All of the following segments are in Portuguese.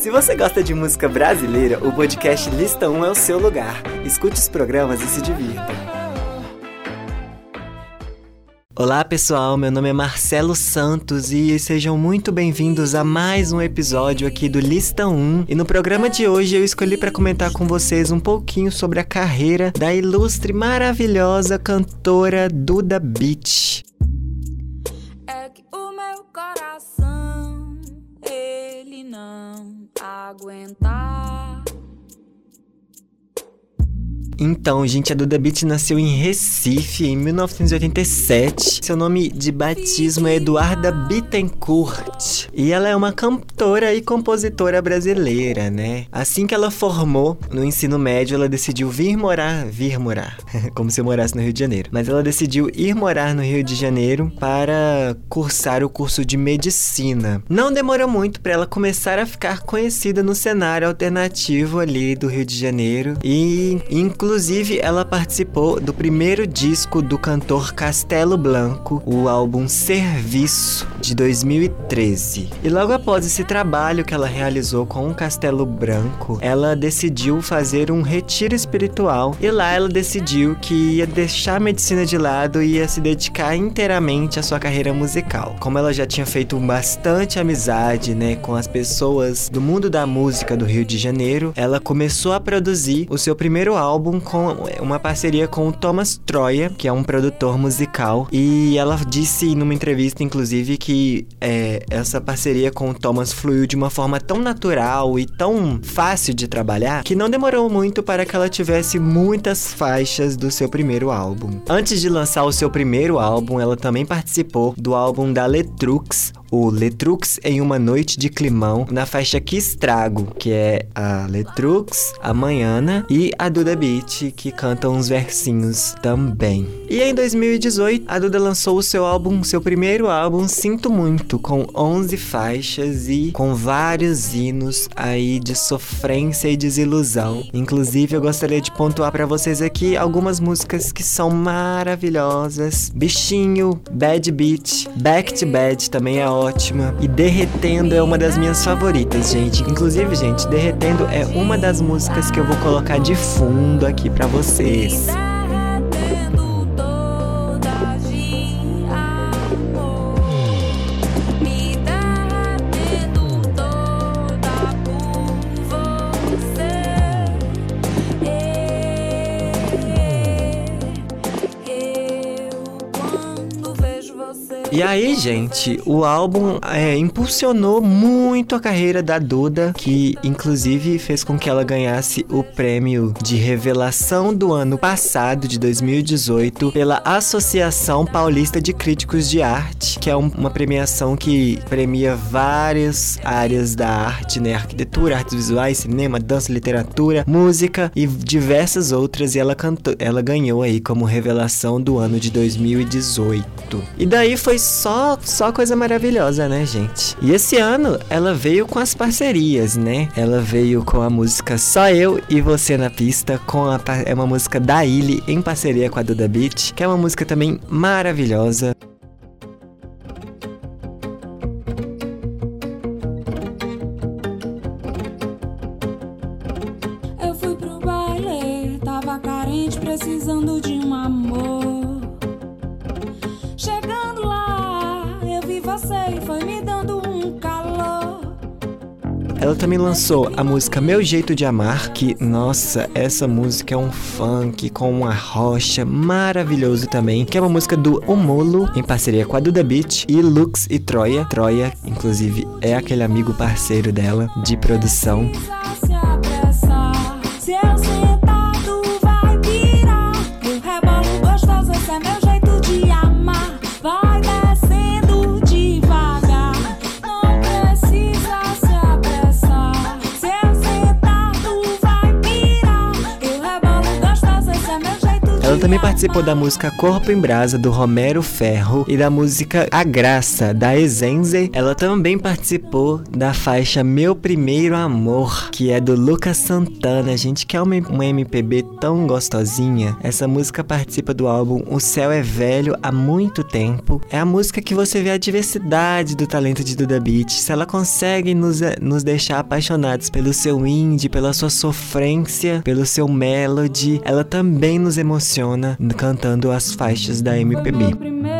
Se você gosta de música brasileira, o podcast Lista 1 é o seu lugar. Escute os programas e se divirta. Olá pessoal, meu nome é Marcelo Santos e sejam muito bem-vindos a mais um episódio aqui do Lista 1. E no programa de hoje eu escolhi para comentar com vocês um pouquinho sobre a carreira da ilustre, maravilhosa cantora Duda Beat. É que o meu coração ele não aguentar então, gente, a Duda Beat nasceu em Recife em 1987. Seu nome de batismo é Eduarda Bittencourt. E ela é uma cantora e compositora brasileira, né? Assim que ela formou no ensino médio, ela decidiu vir morar, vir morar, como se eu morasse no Rio de Janeiro. Mas ela decidiu ir morar no Rio de Janeiro para cursar o curso de medicina. Não demorou muito para ela começar a ficar conhecida no cenário alternativo ali do Rio de Janeiro e inclusive Inclusive, ela participou do primeiro disco do cantor Castelo Blanco, o álbum Serviço, de 2013. E logo após esse trabalho que ela realizou com o Castelo Branco, ela decidiu fazer um retiro espiritual e lá ela decidiu que ia deixar a medicina de lado e ia se dedicar inteiramente à sua carreira musical. Como ela já tinha feito bastante amizade, né, com as pessoas do mundo da música do Rio de Janeiro, ela começou a produzir o seu primeiro álbum com uma parceria com o Thomas Troia, que é um produtor musical. E ela disse numa entrevista, inclusive, que é, essa parceria com o Thomas fluiu de uma forma tão natural e tão fácil de trabalhar que não demorou muito para que ela tivesse muitas faixas do seu primeiro álbum. Antes de lançar o seu primeiro álbum, ela também participou do álbum da Letrux, o Letrux em uma noite de climão na faixa Que Estrago, que é a Letrux, a Manhana e a Duda Beat, que cantam uns versinhos também. E em 2018, a Duda lançou o seu álbum, seu primeiro álbum, Sinto Muito, com 11 faixas e com vários hinos aí de sofrência e desilusão. Inclusive, eu gostaria de pontuar para vocês aqui algumas músicas que são maravilhosas. Bichinho, Bad Beat, Back to Bad também é ótima. E Derretendo é uma das minhas favoritas, gente. Inclusive, gente, Derretendo é uma das músicas que eu vou colocar de fundo aqui para vocês. E aí, gente, o álbum é, impulsionou muito a carreira da Duda, que inclusive fez com que ela ganhasse o prêmio de revelação do ano passado, de 2018, pela Associação Paulista de Críticos de Arte, que é um, uma premiação que premia várias áreas da arte, né? Arquitetura, artes visuais, cinema, dança, literatura, música e diversas outras. E ela cantou, ela ganhou aí como revelação do ano de 2018. E daí foi só, só coisa maravilhosa, né, gente? E esse ano ela veio com as parcerias, né? Ela veio com a música Só Eu e Você na Pista, com a, é uma música da Illy em parceria com a Duda Beat, que é uma música também maravilhosa. Eu fui pro baile, tava carente, precisando de um amor. Ela também lançou a música Meu Jeito de Amar, que, nossa, essa música é um funk com uma rocha maravilhoso também, que é uma música do Omolo, em parceria com a Duda Beat, e Lux e Troia. Troia, inclusive, é aquele amigo parceiro dela de produção. Ela também participou da música Corpo em Brasa do Romero Ferro e da música A Graça da Ezenze. Ela também participou da faixa Meu Primeiro Amor, que é do Lucas Santana. Gente, que é uma, MPB tão gostosinha. Essa música participa do álbum O Céu é Velho há muito tempo. É a música que você vê a diversidade do talento de Duda Beat. Se ela consegue nos, nos deixar apaixonados pelo seu indie, pela sua sofrência, pelo seu melody, ela também nos emociona cantando as faixas da MPB.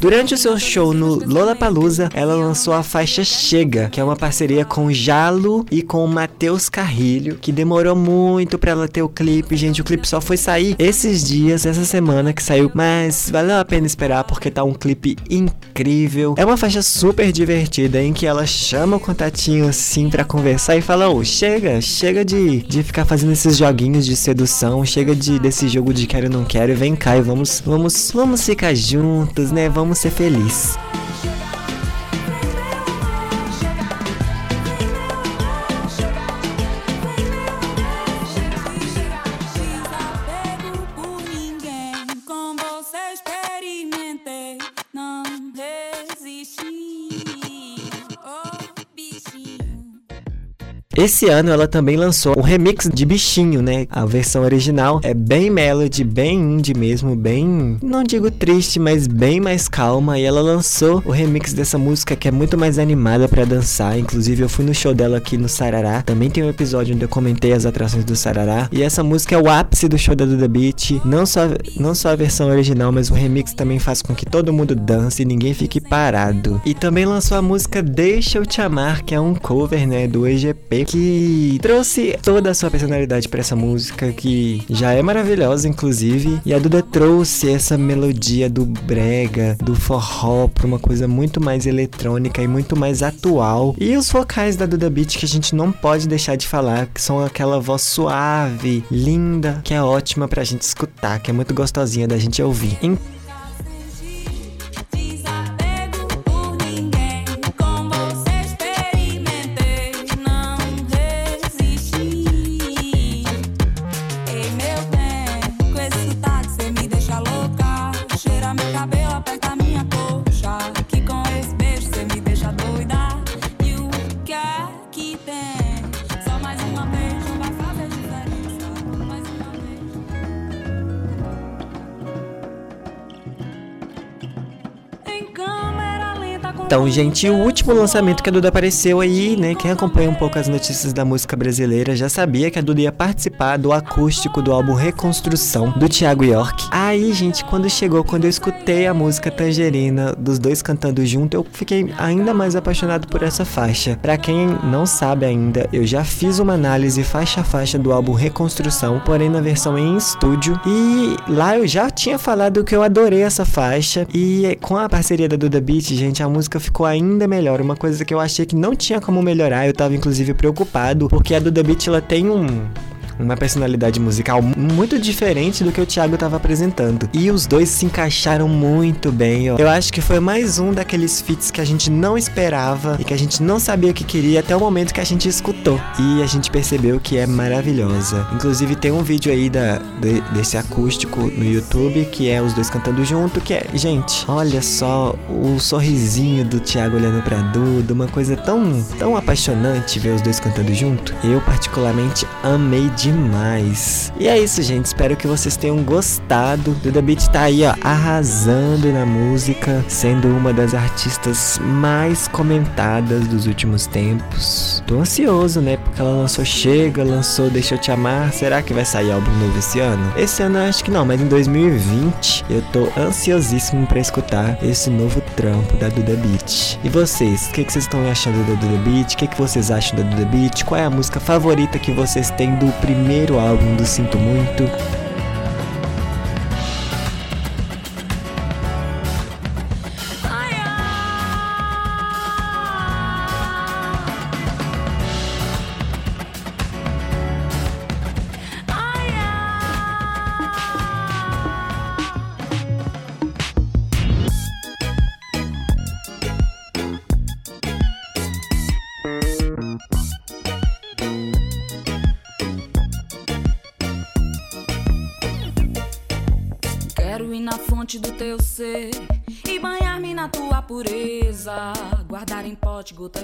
Durante o seu show no Lollapalooza, ela lançou a faixa Chega, que é uma parceria com Jalo e com Matheus Carrilho, que demorou muito para ela ter o clipe. Gente, o clipe só foi sair esses dias, essa semana que saiu, mas valeu a pena esperar porque tá um clipe incrível. É uma faixa super divertida em que ela chama o contatinho assim para conversar e fala: "Ô, oh, chega, chega de, de ficar fazendo esses joguinhos de sedução, chega de desse jogo de quero não quero, vem cá e vamos vamos vamos ficar juntos, né? Vamos vamos ser felizes. Esse ano ela também lançou um remix de Bichinho, né? A versão original é bem melody, bem indie mesmo, bem, não digo triste, mas bem mais calma. E ela lançou o remix dessa música que é muito mais animada para dançar. Inclusive eu fui no show dela aqui no Sarará. Também tem um episódio onde eu comentei as atrações do Sarará. E essa música é o ápice do show da Duda Beat. Não só, não só a versão original, mas o remix também faz com que todo mundo dance e ninguém fique parado. E também lançou a música Deixa Eu Te Amar, que é um cover, né, do EGP que trouxe toda a sua personalidade para essa música, que já é maravilhosa, inclusive. E a Duda trouxe essa melodia do brega, do forró, pra uma coisa muito mais eletrônica e muito mais atual. E os vocais da Duda Beat que a gente não pode deixar de falar, que são aquela voz suave, linda, que é ótima pra gente escutar, que é muito gostosinha da gente ouvir. Então, Então, gente, o último lançamento que a Duda apareceu aí, né? Quem acompanha um pouco as notícias da música brasileira já sabia que a Duda ia participar do acústico do álbum Reconstrução do Thiago York. Aí, gente, quando chegou, quando eu escutei a música Tangerina dos dois cantando junto, eu fiquei ainda mais apaixonado por essa faixa. Para quem não sabe ainda, eu já fiz uma análise faixa a faixa do álbum Reconstrução, porém na versão em estúdio. E lá eu já tinha falado que eu adorei essa faixa. E com a parceria da Duda Beat, gente, a música ficou ainda melhor. Uma coisa que eu achei que não tinha como melhorar, eu tava inclusive preocupado, porque a Duda Beat ela tem um uma personalidade musical muito diferente do que o Thiago estava apresentando. E os dois se encaixaram muito bem. Ó. Eu acho que foi mais um daqueles feats que a gente não esperava e que a gente não sabia o que queria até o momento que a gente escutou. E a gente percebeu que é maravilhosa. Inclusive tem um vídeo aí da, de, desse acústico no YouTube que é os dois cantando junto, que é, gente, olha só o sorrisinho do Thiago olhando pra Duda, uma coisa tão, tão apaixonante ver os dois cantando junto. Eu particularmente amei demais demais. E é isso, gente. Espero que vocês tenham gostado. Duda Beat tá aí, ó, arrasando na música, sendo uma das artistas mais comentadas dos últimos tempos. Tô ansioso, né? Porque ela lançou Chega, lançou Deixa Eu Te Amar. Será que vai sair álbum novo esse ano? Esse ano eu acho que não, mas em 2020 eu tô ansiosíssimo para escutar esse novo trampo da Duda Beat. E vocês, o que, que vocês estão achando da Duda Beat? O que, que vocês acham da Duda Beat? Qual é a música favorita que vocês têm do primeiro? Primeiro álbum do Sinto Muito. Pureza.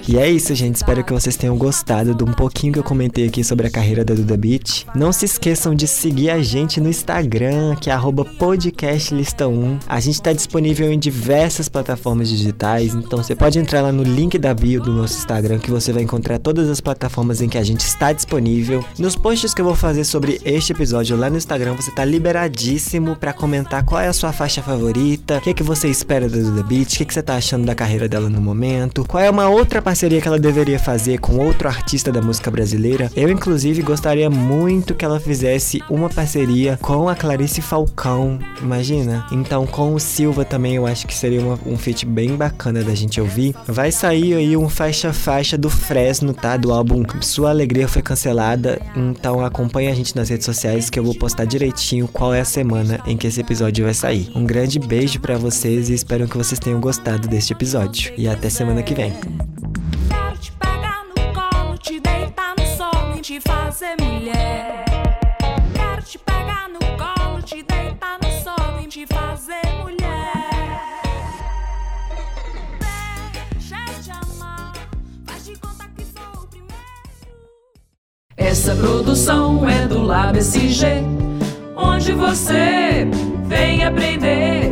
E é isso, gente. Espero que vocês tenham gostado de um pouquinho que eu comentei aqui sobre a carreira da Duda Beat. Não se esqueçam de seguir a gente no Instagram, que é podcastlista1. A gente está disponível em diversas plataformas digitais, então você pode entrar lá no link da bio do nosso Instagram que você vai encontrar todas as plataformas em que a gente está disponível. Nos posts que eu vou fazer sobre este episódio lá no Instagram, você tá liberadíssimo para comentar qual é a sua faixa favorita, o que, que você espera da Duda Beat, o que, que você tá achando da carreira dela no momento, qual é uma outra parceria que ela deveria fazer com outro artista da música brasileira. Eu, inclusive, gostaria muito que ela fizesse uma parceria com a Clarice Falcão, imagina? Então, com o Silva também eu acho que seria uma- um feat bem bacana da gente ouvir. Vai sair aí um faixa-faixa do Fresno, tá? Do álbum Sua Alegria Foi Cancelada. Então, acompanha a gente nas redes sociais que eu vou postar direitinho qual é a semana em que esse episódio vai sair. Um grande beijo pra vocês e espero que vocês tenham gostado deste episódio. E até semana que vem. Quero te pegar no colo, te deitar no sol e te fazer mulher. Quero te pegar no colo, te deitar no sol e te fazer mulher. Deixa eu te amar, faz de conta que sou o primeiro. Essa produção é do Lab SG, onde você vem aprender